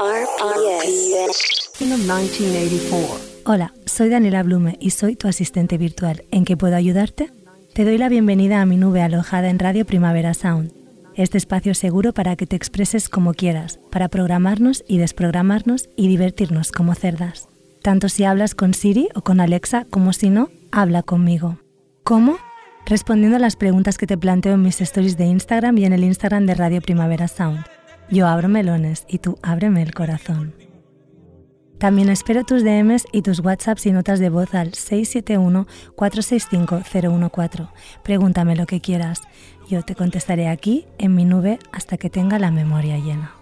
RPS. 1984. Hola, soy Daniela Blume y soy tu asistente virtual. ¿En qué puedo ayudarte? Te doy la bienvenida a mi nube alojada en Radio Primavera Sound. Este espacio seguro para que te expreses como quieras, para programarnos y desprogramarnos y divertirnos como cerdas. Tanto si hablas con Siri o con Alexa como si no, habla conmigo. ¿Cómo? Respondiendo a las preguntas que te planteo en mis stories de Instagram y en el Instagram de Radio Primavera Sound. Yo abro melones y tú ábreme el corazón. También espero tus DMs y tus WhatsApps y notas de voz al 671-465-014. Pregúntame lo que quieras. Yo te contestaré aquí, en mi nube, hasta que tenga la memoria llena.